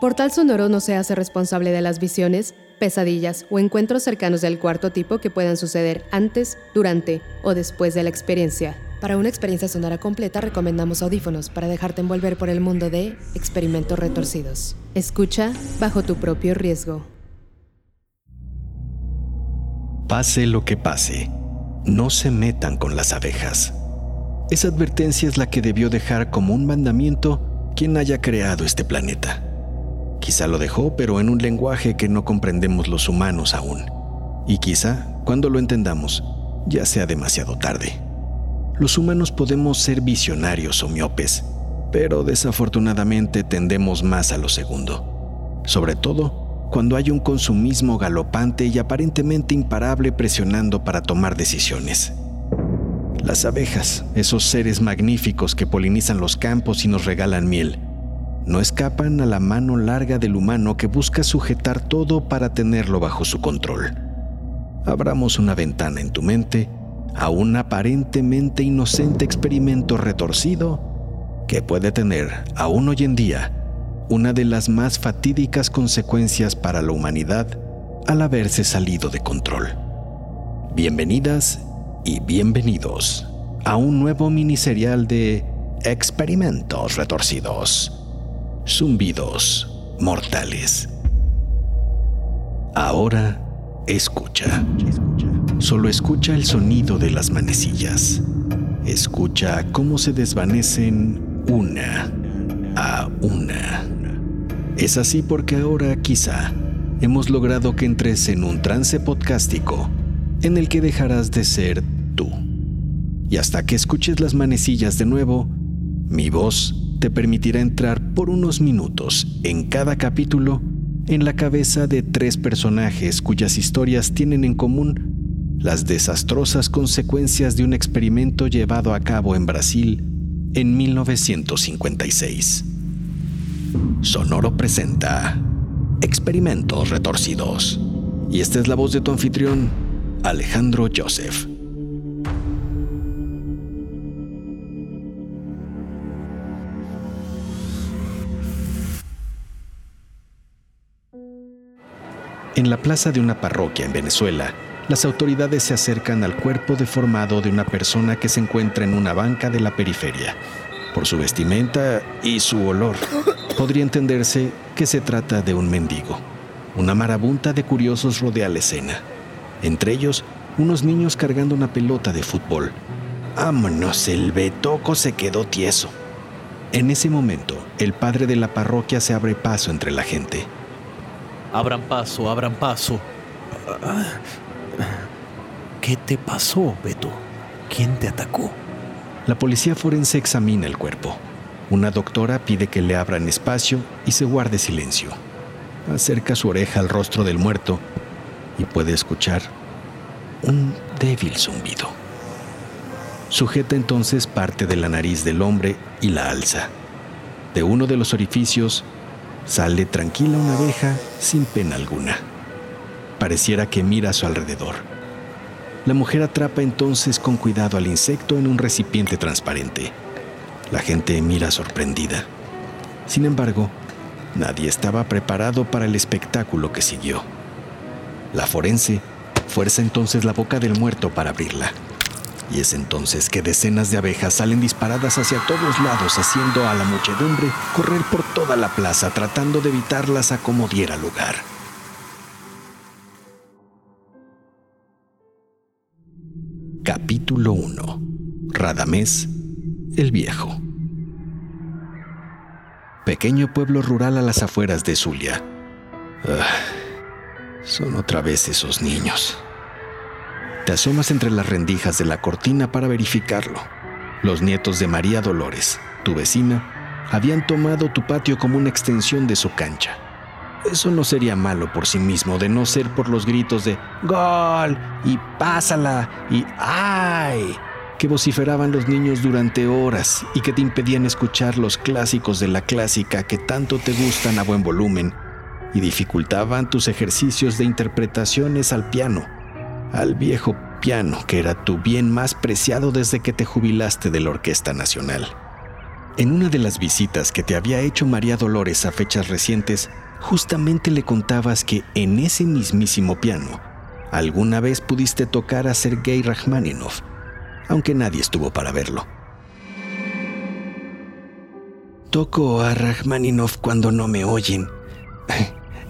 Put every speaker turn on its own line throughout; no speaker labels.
Portal Sonoro no se hace responsable de las visiones, pesadillas o encuentros cercanos del cuarto tipo que puedan suceder antes, durante o después de la experiencia. Para una experiencia sonora completa recomendamos audífonos para dejarte envolver por el mundo de experimentos retorcidos. Escucha bajo tu propio riesgo.
Pase lo que pase, no se metan con las abejas. Esa advertencia es la que debió dejar como un mandamiento quien haya creado este planeta. Quizá lo dejó, pero en un lenguaje que no comprendemos los humanos aún. Y quizá, cuando lo entendamos, ya sea demasiado tarde. Los humanos podemos ser visionarios o miopes, pero desafortunadamente tendemos más a lo segundo. Sobre todo cuando hay un consumismo galopante y aparentemente imparable presionando para tomar decisiones. Las abejas, esos seres magníficos que polinizan los campos y nos regalan miel, no escapan a la mano larga del humano que busca sujetar todo para tenerlo bajo su control. Abramos una ventana en tu mente a un aparentemente inocente experimento retorcido que puede tener, aún hoy en día, una de las más fatídicas consecuencias para la humanidad al haberse salido de control. Bienvenidas y bienvenidos a un nuevo miniserial de experimentos retorcidos zumbidos mortales. Ahora escucha. Solo escucha el sonido de las manecillas. Escucha cómo se desvanecen una a una. Es así porque ahora quizá hemos logrado que entres en un trance podcástico en el que dejarás de ser tú. Y hasta que escuches las manecillas de nuevo, mi voz te permitirá entrar por unos minutos en cada capítulo en la cabeza de tres personajes cuyas historias tienen en común las desastrosas consecuencias de un experimento llevado a cabo en Brasil en 1956. Sonoro presenta Experimentos Retorcidos. Y esta es la voz de tu anfitrión, Alejandro Joseph. En la plaza de una parroquia en Venezuela, las autoridades se acercan al cuerpo deformado de una persona que se encuentra en una banca de la periferia. Por su vestimenta y su olor, podría entenderse que se trata de un mendigo. Una marabunta de curiosos rodea la escena. Entre ellos, unos niños cargando una pelota de fútbol. ¡Vámonos! El betoco se quedó tieso. En ese momento, el padre de la parroquia se abre paso entre la gente.
Abran paso, abran paso. ¿Qué te pasó, Beto? ¿Quién te atacó?
La policía forense examina el cuerpo. Una doctora pide que le abran espacio y se guarde silencio. Acerca su oreja al rostro del muerto y puede escuchar un débil zumbido. Sujeta entonces parte de la nariz del hombre y la alza. De uno de los orificios Sale tranquila una abeja sin pena alguna. Pareciera que mira a su alrededor. La mujer atrapa entonces con cuidado al insecto en un recipiente transparente. La gente mira sorprendida. Sin embargo, nadie estaba preparado para el espectáculo que siguió. La forense fuerza entonces la boca del muerto para abrirla. Y es entonces que decenas de abejas salen disparadas hacia todos lados, haciendo a la muchedumbre correr por toda la plaza, tratando de evitarlas a como diera lugar. Capítulo 1. Radamés el Viejo. Pequeño pueblo rural a las afueras de Zulia. Ah, son otra vez esos niños. Te asomas entre las rendijas de la cortina para verificarlo. Los nietos de María Dolores, tu vecina, habían tomado tu patio como una extensión de su cancha. Eso no sería malo por sí mismo, de no ser por los gritos de ¡Gol! y ¡Pásala! y ¡Ay! que vociferaban los niños durante horas y que te impedían escuchar los clásicos de la clásica que tanto te gustan a buen volumen y dificultaban tus ejercicios de interpretaciones al piano al viejo piano que era tu bien más preciado desde que te jubilaste de la Orquesta Nacional. En una de las visitas que te había hecho María Dolores a fechas recientes, justamente le contabas que en ese mismísimo piano alguna vez pudiste tocar a Sergei Rachmaninoff, aunque nadie estuvo para verlo. Toco a Rachmaninoff cuando no me oyen,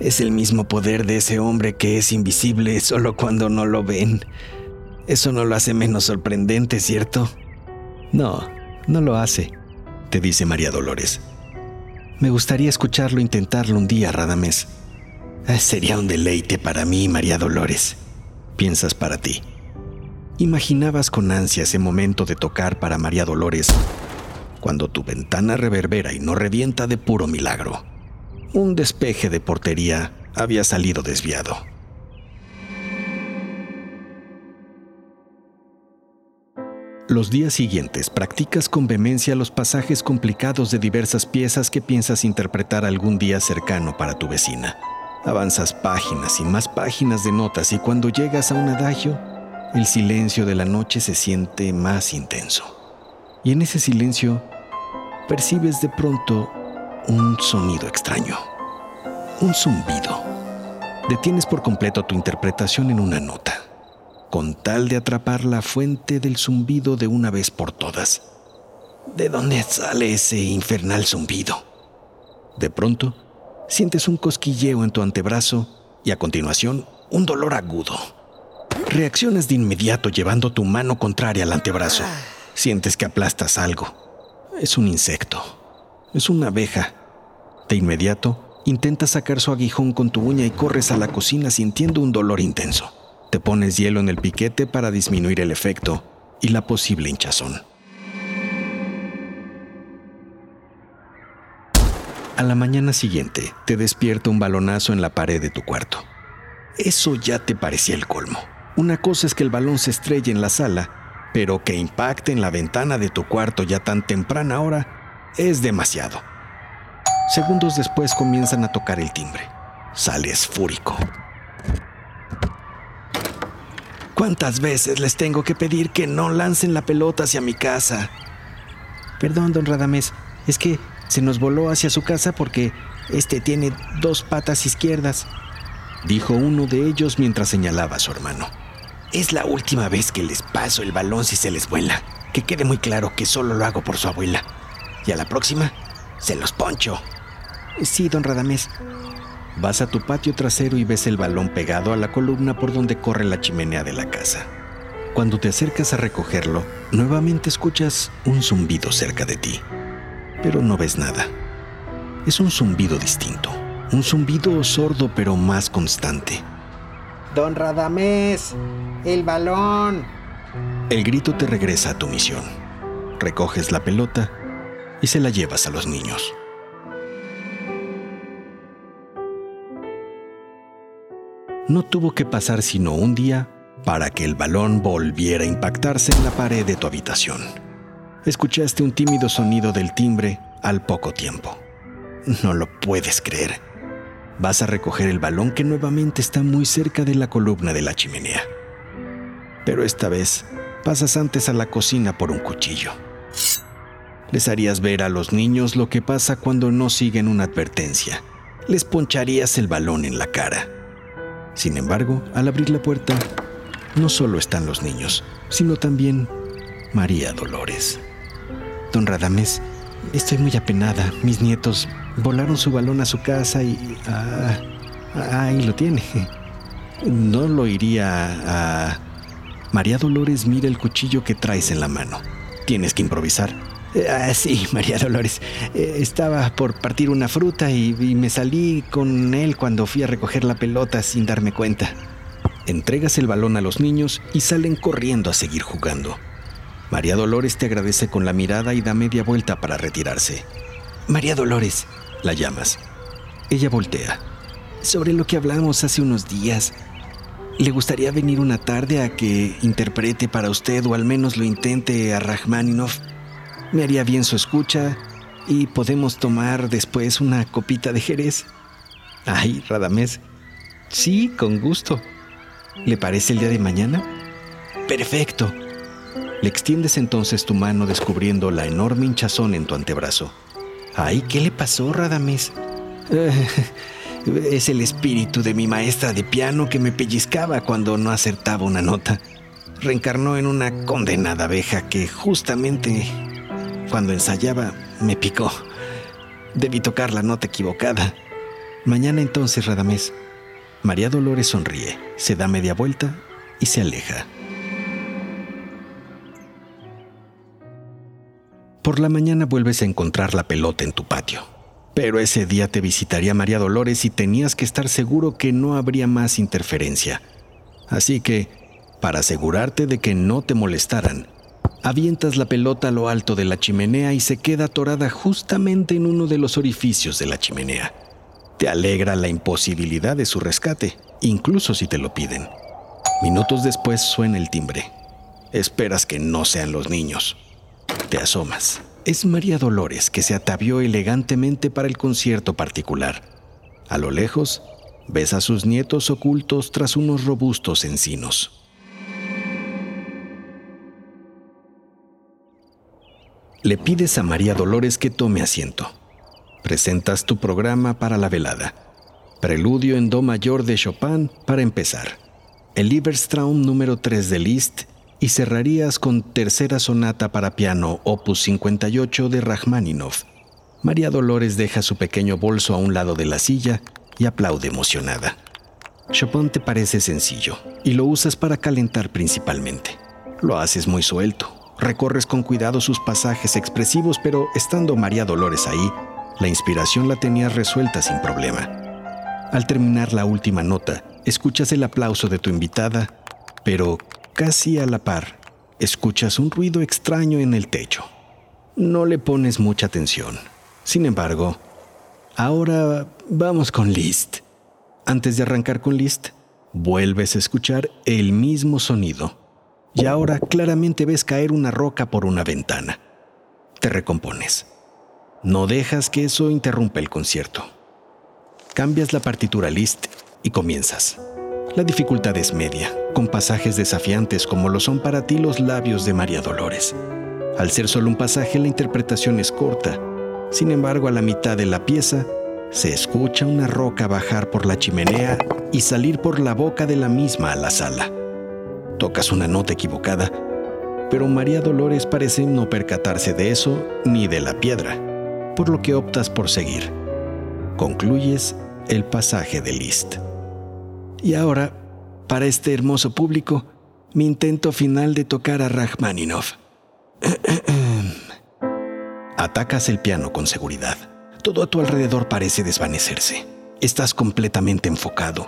es el mismo poder de ese hombre que es invisible solo cuando no lo ven. Eso no lo hace menos sorprendente, ¿cierto? No, no lo hace, te dice María Dolores. Me gustaría escucharlo intentarlo un día, Radamés. Ah, sería un deleite para mí, María Dolores. Piensas para ti. Imaginabas con ansia ese momento de tocar para María Dolores cuando tu ventana reverbera y no revienta de puro milagro un despeje de portería había salido desviado. Los días siguientes practicas con vehemencia los pasajes complicados de diversas piezas que piensas interpretar algún día cercano para tu vecina. Avanzas páginas y más páginas de notas y cuando llegas a un adagio, el silencio de la noche se siente más intenso. Y en ese silencio percibes de pronto un sonido extraño, un zumbido. Detienes por completo tu interpretación en una nota, con tal de atrapar la fuente del zumbido de una vez por todas. ¿De dónde sale ese infernal zumbido? De pronto, sientes un cosquilleo en tu antebrazo y a continuación un dolor agudo. Reaccionas de inmediato llevando tu mano contraria al antebrazo. Sientes que aplastas algo. Es un insecto. Es una abeja de inmediato, intentas sacar su aguijón con tu uña y corres a la cocina sintiendo un dolor intenso. Te pones hielo en el piquete para disminuir el efecto y la posible hinchazón. A la mañana siguiente, te despierta un balonazo en la pared de tu cuarto. Eso ya te parecía el colmo. Una cosa es que el balón se estrelle en la sala, pero que impacte en la ventana de tu cuarto ya tan temprana hora es demasiado. Segundos después comienzan a tocar el timbre. Sales fúrico. ¿Cuántas veces les tengo que pedir que no lancen la pelota hacia mi casa? Perdón, don Radamés, es que se nos voló hacia su casa porque este tiene dos patas izquierdas, dijo uno de ellos mientras señalaba a su hermano. Es la última vez que les paso el balón si se les vuela. Que quede muy claro que solo lo hago por su abuela. Y a la próxima, se los poncho. Sí, don Radamés. Vas a tu patio trasero y ves el balón pegado a la columna por donde corre la chimenea de la casa. Cuando te acercas a recogerlo, nuevamente escuchas un zumbido cerca de ti, pero no ves nada. Es un zumbido distinto, un zumbido sordo pero más constante.
Don Radamés, el balón.
El grito te regresa a tu misión. Recoges la pelota y se la llevas a los niños. No tuvo que pasar sino un día para que el balón volviera a impactarse en la pared de tu habitación. Escuchaste un tímido sonido del timbre al poco tiempo. No lo puedes creer. Vas a recoger el balón que nuevamente está muy cerca de la columna de la chimenea. Pero esta vez pasas antes a la cocina por un cuchillo. Les harías ver a los niños lo que pasa cuando no siguen una advertencia. Les poncharías el balón en la cara. Sin embargo, al abrir la puerta, no solo están los niños, sino también María Dolores. Don Radames, estoy muy apenada. Mis nietos volaron su balón a su casa y... Ah, ahí lo tiene. No lo iría a... María Dolores mira el cuchillo que traes en la mano. Tienes que improvisar. Ah, sí, María Dolores. Eh, estaba por partir una fruta y, me salí con él cuando fui a recoger la pelota sin darme cuenta. Entregas el balón a los niños y salen corriendo a seguir jugando. María Dolores te agradece con la mirada y da media vuelta para retirarse. María Dolores, la llamas. Ella voltea. Sobre lo que hablamos hace unos días, ¿le gustaría venir una tarde a que interprete para usted o al menos lo intente a Rachmaninoff? Me haría bien su escucha y podemos tomar después una copita de Jerez. Ay, Radamés. Sí, con gusto. ¿Le parece el día de mañana? Perfecto. Le extiendes entonces tu mano descubriendo la enorme hinchazón en tu antebrazo. Ay, ¿qué le pasó, Radamés? es el espíritu de mi maestra de piano que me pellizcaba cuando no acertaba una nota. Reencarnó en una condenada abeja que justamente cuando ensayaba me picó. Debí tocar la nota equivocada. Mañana entonces, Radamés. María Dolores sonríe, se da media vuelta y se aleja. Por la mañana vuelves a encontrar la pelota en tu patio. Pero ese día te visitaría María Dolores y tenías que estar seguro que no habría más interferencia. Así que, para asegurarte de que no te molestaran, avientas la pelota a lo alto de la chimenea y se queda atorada justamente en uno de los orificios de la chimenea. Te alegra la imposibilidad de su rescate, incluso si te lo piden. Minutos después suena el timbre. Esperas que no sean los niños. Te asomas. Es María Dolores que se atavió elegantemente para el concierto particular. A lo lejos, ves a sus nietos ocultos tras unos robustos encinos. Le pides a María Dolores que tome asiento. Presentas tu programa para la velada. Preludio en Do mayor de Chopin para empezar. El Lieberstraum número 3 de Liszt y cerrarías con Tercera Sonata para piano, opus 58 de Rachmaninoff. María Dolores deja su pequeño bolso a un lado de la silla y aplaude emocionada. Chopin te parece sencillo y lo usas para calentar principalmente. Lo haces muy suelto, recorres con cuidado sus pasajes expresivos, pero estando María Dolores ahí, la inspiración la tenías resuelta sin problema. Al terminar la última nota, escuchas el aplauso de tu invitada, pero Casi a la par, escuchas un ruido extraño en el techo. No le pones mucha atención. Sin embargo, ahora vamos con Liszt. Antes de arrancar con Liszt, vuelves a escuchar el mismo sonido. Y ahora claramente ves caer una roca por una ventana. Te recompones. No dejas que eso interrumpa el concierto. Cambias la partitura Liszt y comienzas. La dificultad es media, con pasajes desafiantes como lo son para ti los labios de María Dolores. Al ser solo un pasaje, la interpretación es corta. Sin embargo, a la mitad de la pieza, se escucha una roca bajar por la chimenea y salir por la boca de la misma a la sala. Tocas una nota equivocada, pero María Dolores parece no percatarse de eso ni de la piedra, por lo que optas por seguir. Concluyes el pasaje de Liszt. Y ahora, para este hermoso público, mi intento final de tocar a Rachmaninoff. Atacas el piano con seguridad. Todo a tu alrededor parece desvanecerse. Estás completamente enfocado.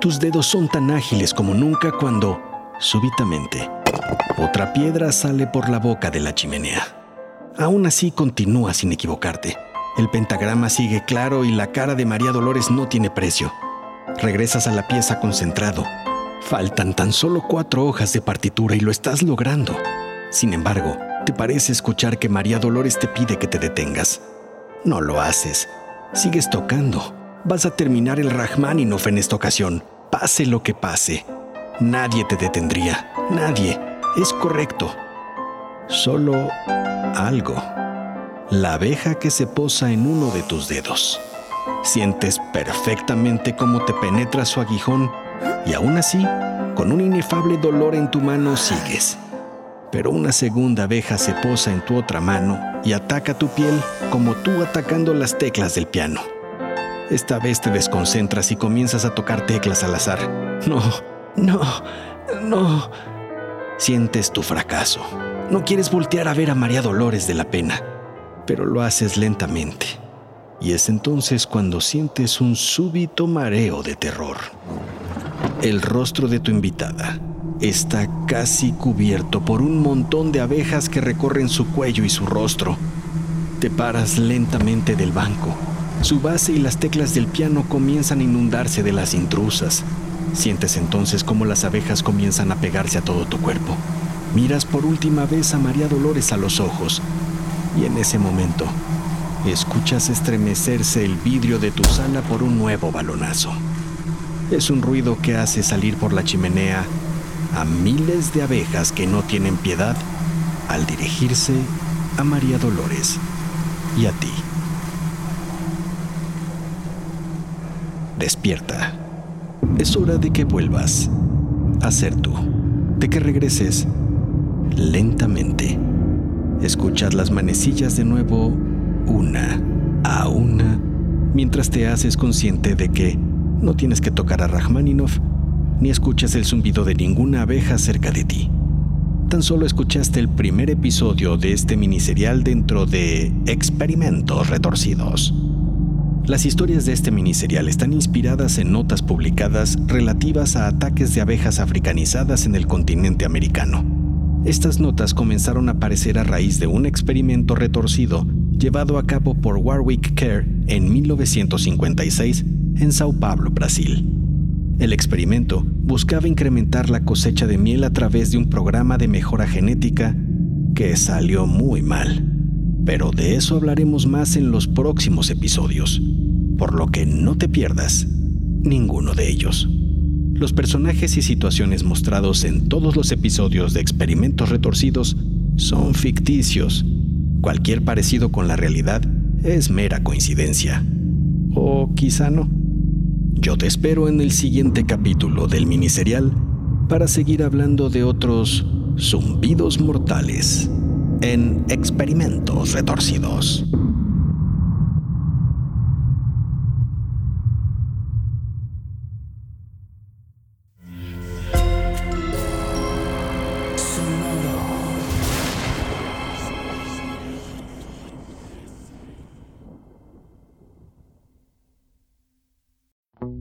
Tus dedos son tan ágiles como nunca cuando, súbitamente, otra piedra sale por la boca de la chimenea. Aún así continúa sin equivocarte. El pentagrama sigue claro y la cara de María Dolores no tiene precio. Regresas a la pieza concentrado. Faltan tan solo cuatro hojas de partitura y lo estás logrando. Sin embargo, te parece escuchar que María Dolores te pide que te detengas. No lo haces. Sigues tocando. Vas a terminar el Rachmaninoff en esta ocasión. Pase lo que pase. Nadie te detendría. Nadie. Es correcto. Solo algo. La abeja que se posa en uno de tus dedos. Sientes perfectamente cómo te penetra su aguijón y aún así, con un inefable dolor en tu mano sigues. Pero una segunda abeja se posa en tu otra mano y ataca tu piel como tú atacando las teclas del piano. Esta vez te desconcentras y comienzas a tocar teclas al azar. No, no, no. Sientes tu fracaso. No quieres voltear a ver a María Dolores de la pena, pero lo haces lentamente y es entonces cuando sientes un súbito mareo de terror. El rostro de tu invitada está casi cubierto por un montón de abejas que recorren su cuello y su rostro. Te paras lentamente del banco. Su base y las teclas del piano comienzan a inundarse de las intrusas. Sientes entonces cómo las abejas comienzan a pegarse a todo tu cuerpo. Miras por última vez a María Dolores a los ojos y en ese momento escuchas estremecerse el vidrio de tu sala por un nuevo balonazo. Es un ruido que hace salir por la chimenea a miles de abejas que no tienen piedad al dirigirse a María Dolores y a ti. Despierta. Es hora de que vuelvas a ser tú, de que regreses lentamente. Escuchas las manecillas de nuevo una a una mientras te haces consciente de que no tienes que tocar a Rachmaninov ni escuchas el zumbido de ninguna abeja cerca de ti. Tan solo escuchaste el primer episodio de este miniserial dentro de Experimentos Retorcidos. Las historias de este miniserial están inspiradas en notas publicadas relativas a ataques de abejas africanizadas en el continente americano. Estas notas comenzaron a aparecer a raíz de un experimento retorcido llevado a cabo por Warwick Care en 1956 en Sao Paulo, Brasil. El experimento buscaba incrementar la cosecha de miel a través de un programa de mejora genética que salió muy mal. Pero de eso hablaremos más en los próximos episodios, por lo que no te pierdas ninguno de ellos. Los personajes y situaciones mostrados en todos los episodios de Experimentos Retorcidos son ficticios. Cualquier parecido con la realidad es mera coincidencia. O quizá no. Yo te espero en el siguiente capítulo del miniserial para seguir hablando de otros zumbidos mortales en Experimentos Retorcidos.